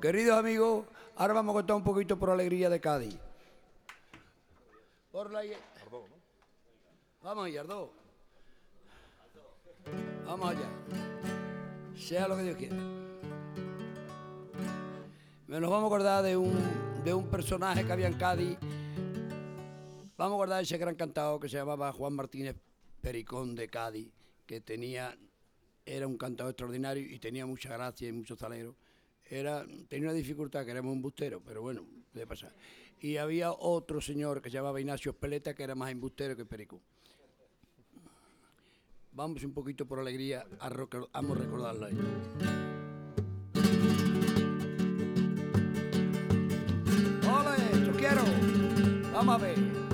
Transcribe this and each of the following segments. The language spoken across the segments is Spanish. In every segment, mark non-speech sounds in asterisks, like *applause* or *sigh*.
Queridos amigos, ahora vamos a contar un poquito por alegría de Cádiz. Por la... Vamos. Vamos allá. Sea lo que Dios quiera. Me nos vamos a acordar de un, de un personaje que había en Cádiz. Vamos a de ese gran cantador que se llamaba Juan Martínez Pericón de Cádiz, que tenía, era un cantador extraordinario y tenía mucha gracia y mucho talero. Era, tenía una dificultad que era un embustero, pero bueno, debe pasar. Y había otro señor que se llamaba Ignacio Peleta, que era más embustero que Pericón. Vamos un poquito por alegría a, vamos a recordarlo ahí. ¡Ole! ¡Yo quiero! Vamos a ver.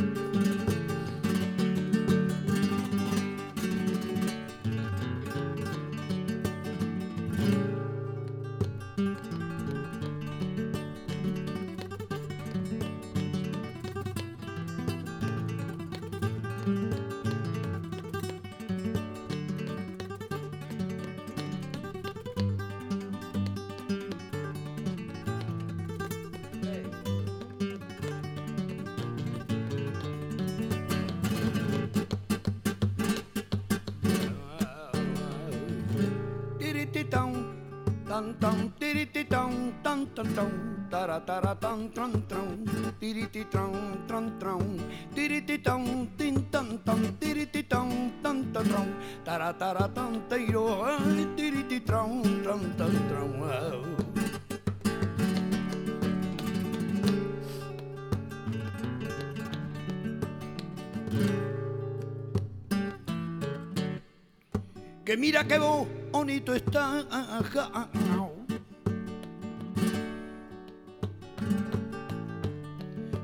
Tan tan, tirititão, tan tan tan, taratara tan tran tran, tirititão, tran tran, tirititão, tin tan tan, tirititão, tan tan tran, taratara tan teiro, ai, tirititão, tran tan tran. au. que mira qué bonito está.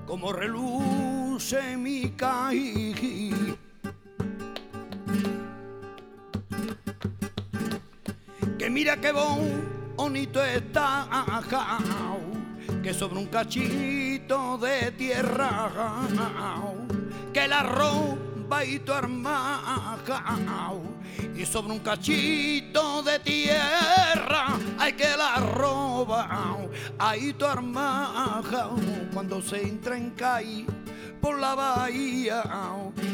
Como reluce mi caí. Que mira qué bonito está. Que sobre un cachito de tierra. Que el arroz y tu armajao y sobre un cachito de tierra hay que la roba. Ahí tu armajao cuando se entra en caí por la bahía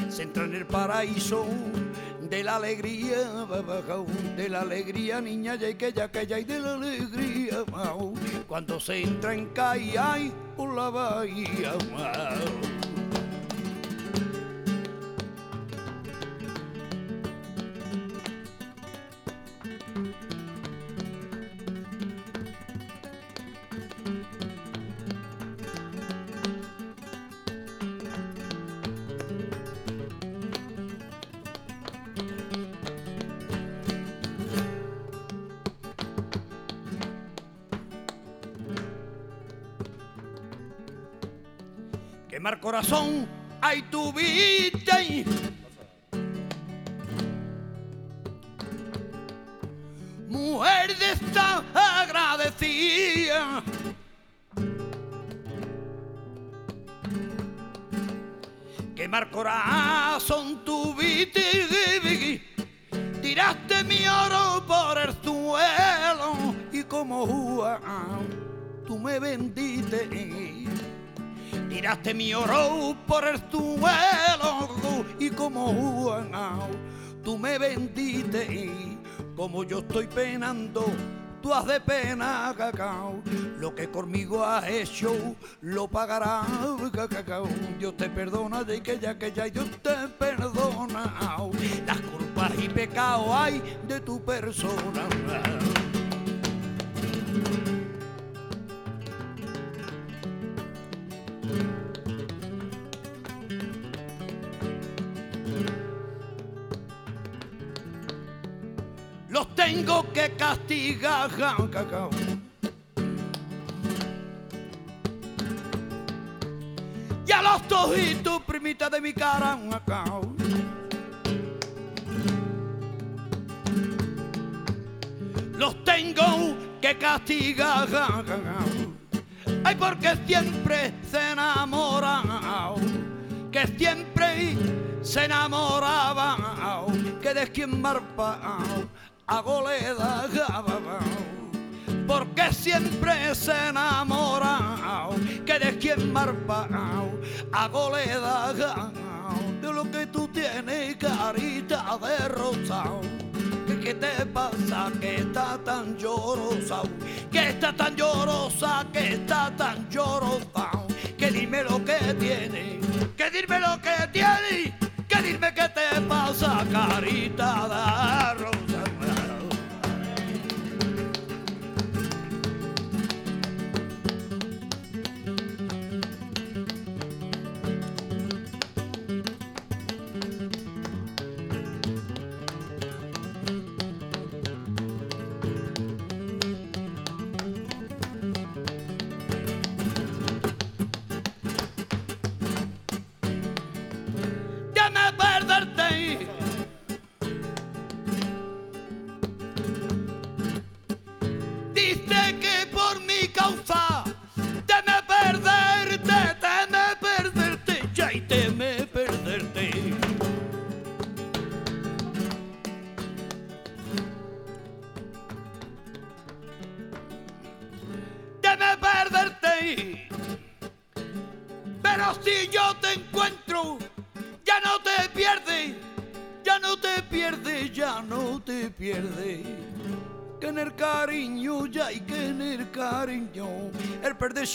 se entra en el paraíso de la alegría de la alegría niña ya que ya que ya y de la alegría. Cuando se entra en caí por la bahía quemar corazón, ay tu vida. Mujer de esta agradecida. Quemar corazón tu vida. Tiraste mi oro por el suelo y como Juan tú me vendiste tiraste mi oro por el suelo y como Juan tú me vendiste como yo estoy penando tú has de pena cacao. Lo que conmigo has hecho lo pagarás cacao. Dios te perdona de que ya que ya Dios te perdona las culpas y pecados hay de tu persona tengo que castigar. cacao. Y a los tojitos, primita de mi cara. Los tengo que castigar. Ay, porque siempre se enamoran, que siempre se enamoraban, que de quien marpa a goleda porque siempre se enamora que de quien marpa hago le de lo que tú tienes carita de rosa ¿Qué te pasa que está tan llorosa? Que está tan llorosa, que está tan llorosa. Que dime lo que tiene, que dime lo que tiene, que dime qué te pasa, carita de rosa.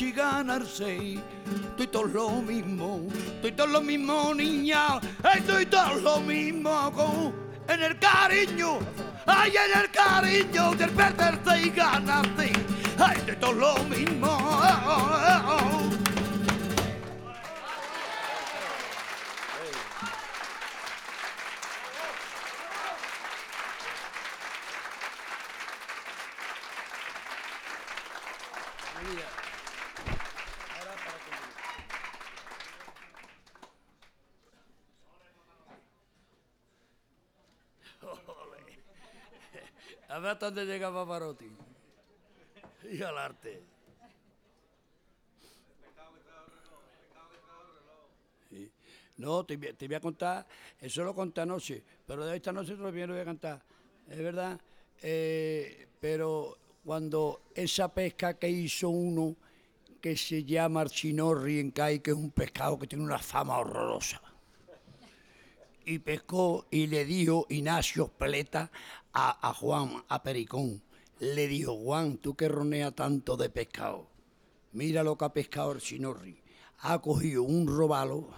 Y ganarse. Estoy todo lo mismo, estoy todo lo mismo, niña. Estoy todo lo mismo con, en el cariño. Ay, en el cariño del perderse y ganarse. Ay, todo lo mismo. A ver hasta dónde llega Pavarotti. Y al arte. No, te, voy a contar, eso lo conté anoche, pero de esta noche todavía lo voy a cantar. Es verdad, eh, pero cuando esa pesca que hizo uno que se llama Archinorri en CAI, que es un pescado que tiene una fama horrorosa, y pescó y le dijo Ignacio Peleta a, Juan, a Pericón, le dijo, Juan, tú que roneas tanto de pescado, mira lo que ha pescado el Chinorri. Ha cogido un robalo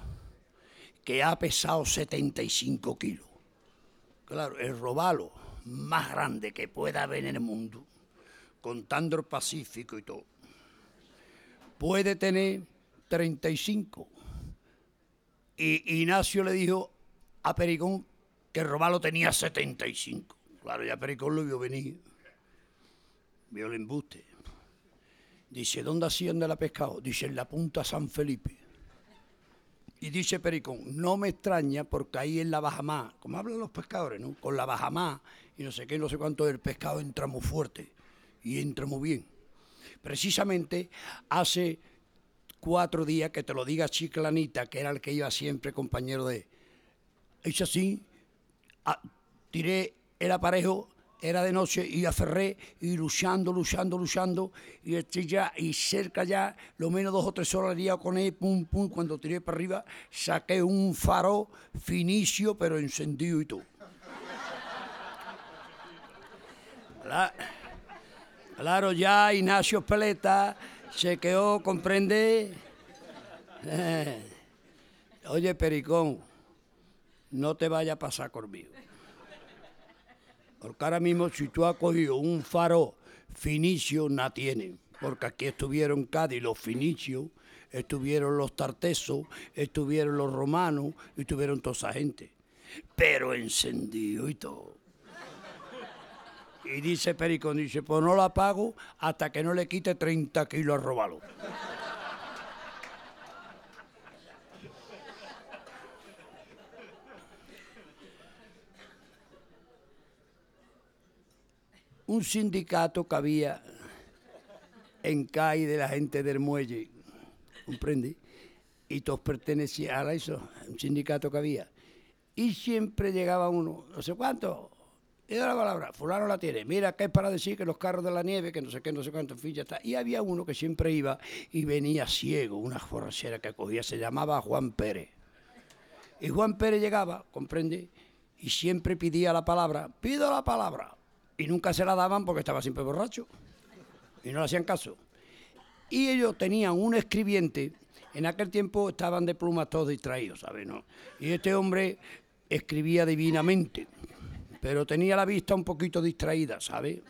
que ha pesado 75 kilos. Claro, el robalo más grande que pueda haber en el mundo, contando el Pacífico y todo, puede tener 35. Y Ignacio le dijo a Pericón que el robalo tenía 75. Claro, ya Pericón lo vio venir. Vio el embuste. Dice, ¿dónde hacían de la pescado? Dice, en la punta San Felipe. Y dice Pericón, no me extraña porque ahí en la bajamá, como hablan los pescadores, ¿no? Con la bajamá y no sé qué, no sé cuánto, el pescado entra muy fuerte y entra muy bien. Precisamente hace cuatro días que te lo diga Chiclanita, que era el que iba siempre compañero de... Es así, tiré el aparejo era de noche y aferré y luchando, luchando, luchando y estoy ya y cerca ya, lo menos dos o tres horas día con él, pum, pum, cuando tiré para arriba, saqué un faro finicio pero encendido y todo. Claro, ya Ignacio Peleta se quedó, comprende. oye, Pericón, no te vaya a pasar conmigo. Porque ahora mismo si tú has cogido un faro finicio, no tiene. Porque aquí estuvieron Cádiz los finicios, estuvieron los tartesos, estuvieron los romanos, y estuvieron toda esa gente. Pero encendido y todo. Y dice Pericón, dice, pues no la pago hasta que no le quite 30 kilos a robarlo. Un sindicato que había en CAI de la gente del muelle, ¿comprende? Y todos pertenecían a eso, un sindicato que había. Y siempre llegaba uno, no sé cuánto, Y la palabra, fulano la tiene. Mira, que es para decir que los carros de la nieve, que no sé qué, no sé cuánto, en está. Y había uno que siempre iba y venía ciego, una forrachera que cogía, se llamaba Juan Pérez. Y Juan Pérez llegaba, comprende, y siempre pedía la palabra, pido la palabra. Y nunca se la daban porque estaba siempre borracho. Y no le hacían caso. Y ellos tenían un escribiente, en aquel tiempo estaban de plumas todos distraídos, ¿sabes? No? Y este hombre escribía divinamente pero tenía la vista un poquito distraída, ¿sabe?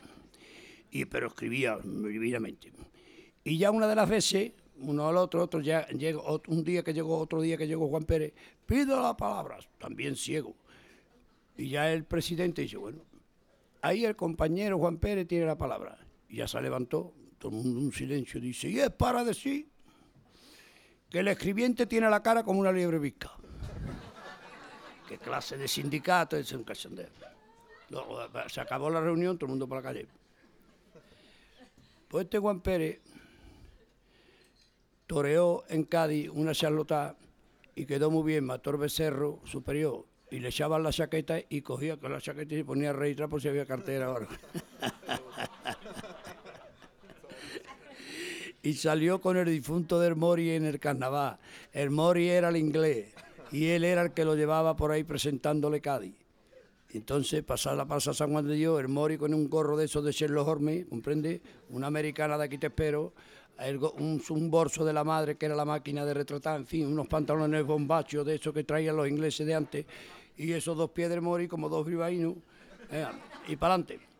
Y, pero escribía divinamente. Y ya una de las veces, uno al otro, otro ya llegó, un día que llegó, otro día que llegó Juan Pérez, pido la palabra, también ciego. Y ya el presidente dice, bueno, ahí el compañero Juan Pérez tiene la palabra. Y ya se levantó, todo el mundo un silencio, dice, y es para decir que el escribiente tiene la cara como una liebre visca. *laughs* ¿Qué clase de sindicato es un cachondeo? se acabó la reunión, todo el mundo por la calle. Pues este Juan Pérez toreó en Cádiz una charlota y quedó muy bien, mató el becerro superior y le echaban la chaqueta y cogía con la chaqueta y se ponía a registrar por si había cartera ahora. *laughs* y salió con el difunto del Mori en el carnaval. El Mori era el inglés y él era el que lo llevaba por ahí presentándole Cádiz. Entonces, pasar la San Juan de Dios, el Mori con un gorro de esos de Sherlock Holmes, ¿comprende? Una americana de aquí te espero, un, un, bolso de la madre que era la máquina de retratar, en fin, unos pantalones bombachos de esos que traían los ingleses de antes, y esos dos pies del Mori como dos bribaínos, eh, y para adelante.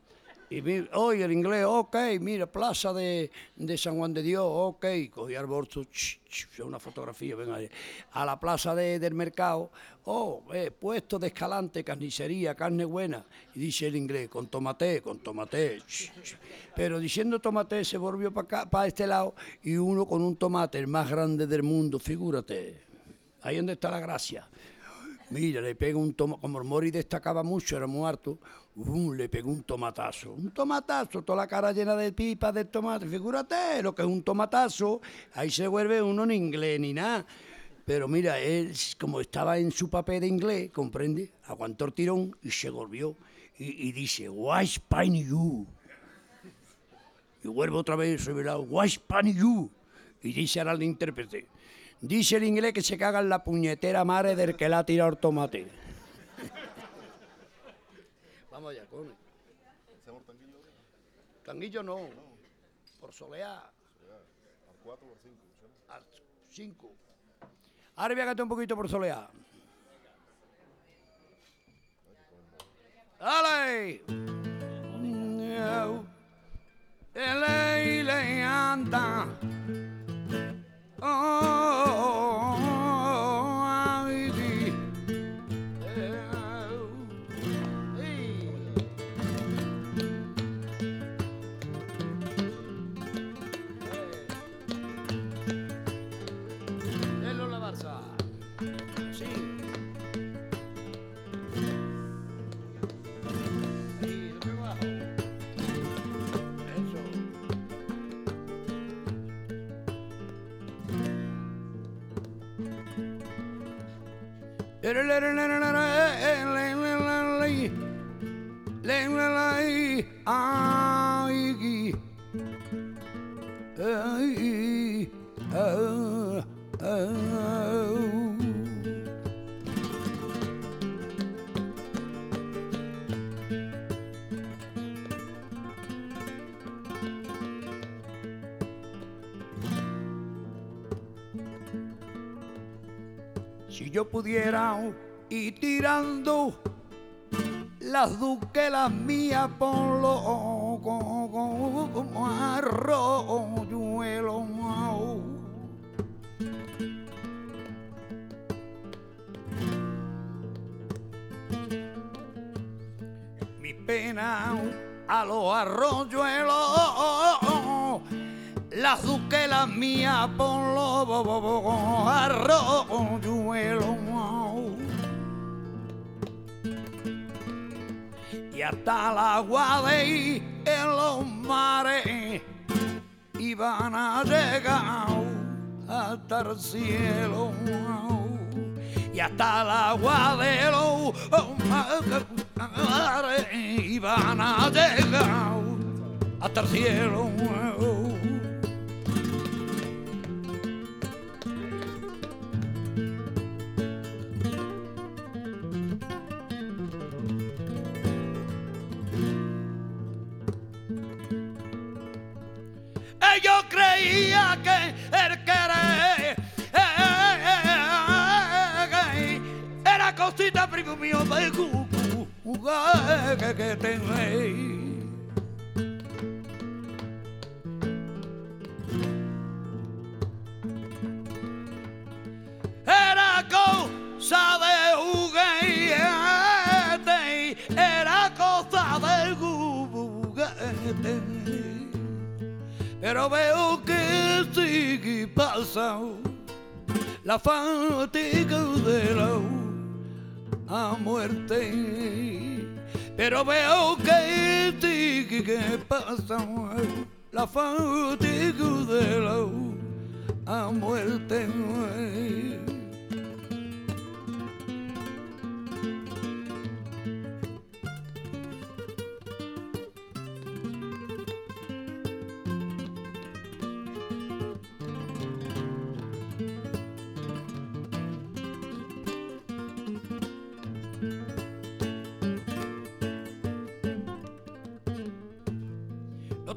Y hoy el inglés, ok, mira, plaza de, San Juan de Dios, ok, cogía el bolso, una fotografía, venga, a la plaza del mercado, oh, eh, puesto de escalante, carnicería, carne buena, y dice el inglés, con tomate, con tomate, pero diciendo tomate se volvió para para este lado, y uno con un tomate, el más grande del mundo, figúrate, ahí donde está la gracia. Mira, le pega un tomate, como el Mori destacaba mucho, era muerto, le pegó un tomatazo. Un tomatazo, toda la cara llena de pipas de tomate. Figúrate lo que es un tomatazo. Ahí se vuelve uno en inglés ni nada. Pero mira, él, como estaba en su papel de inglés, comprende, aguantó el tirón y se volvió. Y, dice, Why Spain you? Y vuelve otra vez revelado, Why Spain you? Y dice ahora el intérprete, Dice el inglés que se caga en la puñetera madre del que la ha tirado el tomate. Vamos allá, con. ¿Hacemos tanguillo? Tanguillo no. Por soleá. ¿Al 4 o al 5? Al 5. Ahora voy un poquito por soleá. ¡Dale! Le anda. Oh. Later, later, later, later. Si yo pudiera y tirando las duquelas mías por como arroyuelo. Mi pena a los arroyuelos, las duquelas mías por los arroyuelos. y hasta el agua de en los mares iban a llegar hasta el cielo y hasta el agua de los y van a llegar hasta el cielo. Yo creía que el querer era cosita primo mío de jugar que tenéis. Pero veo que sigue pasando la fatiga de la muerte. Pero veo que sigue pasando la fatiga de la muerte.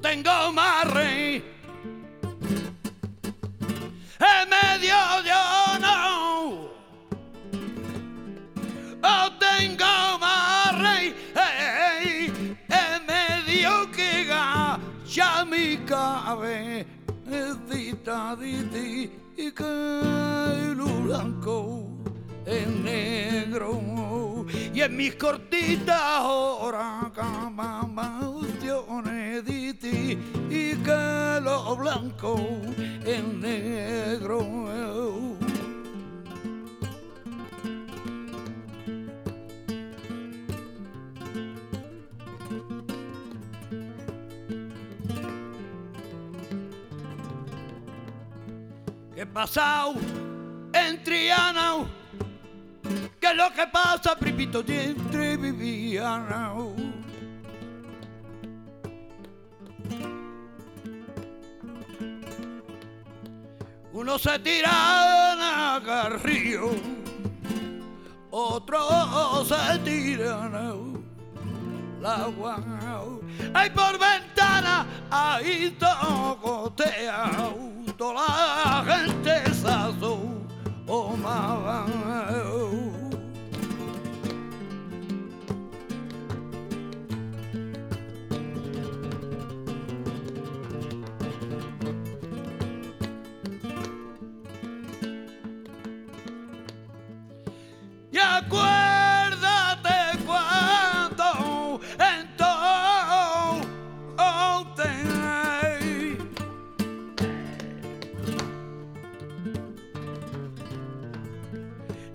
Tengo más rey. En medio yo no. No tengo más rey. En medio que ya mi cabeza de y que lo blanco es negro y en mis cortitas horas canciones y que lo blanco es negro ¿Qué pasado en Triana? ¿Qué es lo que pasa, pripito, entre Viviana? Uno se tira al río, otro se tira al agua. Hay por ventana, ahí tocotea, toda la gente se asomaba. Y acuérdate cuando entonces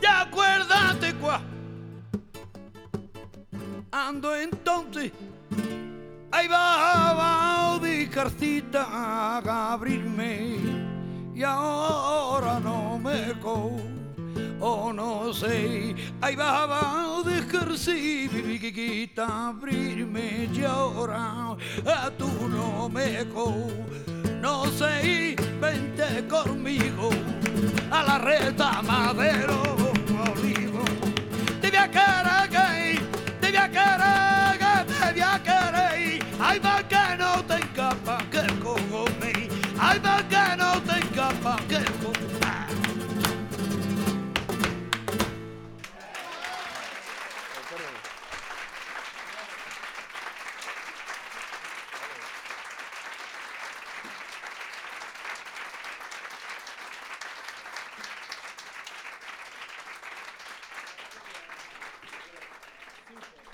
Y acuérdate cuando ando entonces ahí va de carcita a abrirme. Y ahora no me co o no sé, ahí va de ejercicio mi quiquita abrirme y ahora a tú no me no sé, vente conmigo a la reta madero olivo. Te voy a querer, te voy a querer, te voy a querer. Ay, va que no te encapa que cogome. Ay, va que no te encapa que cogome.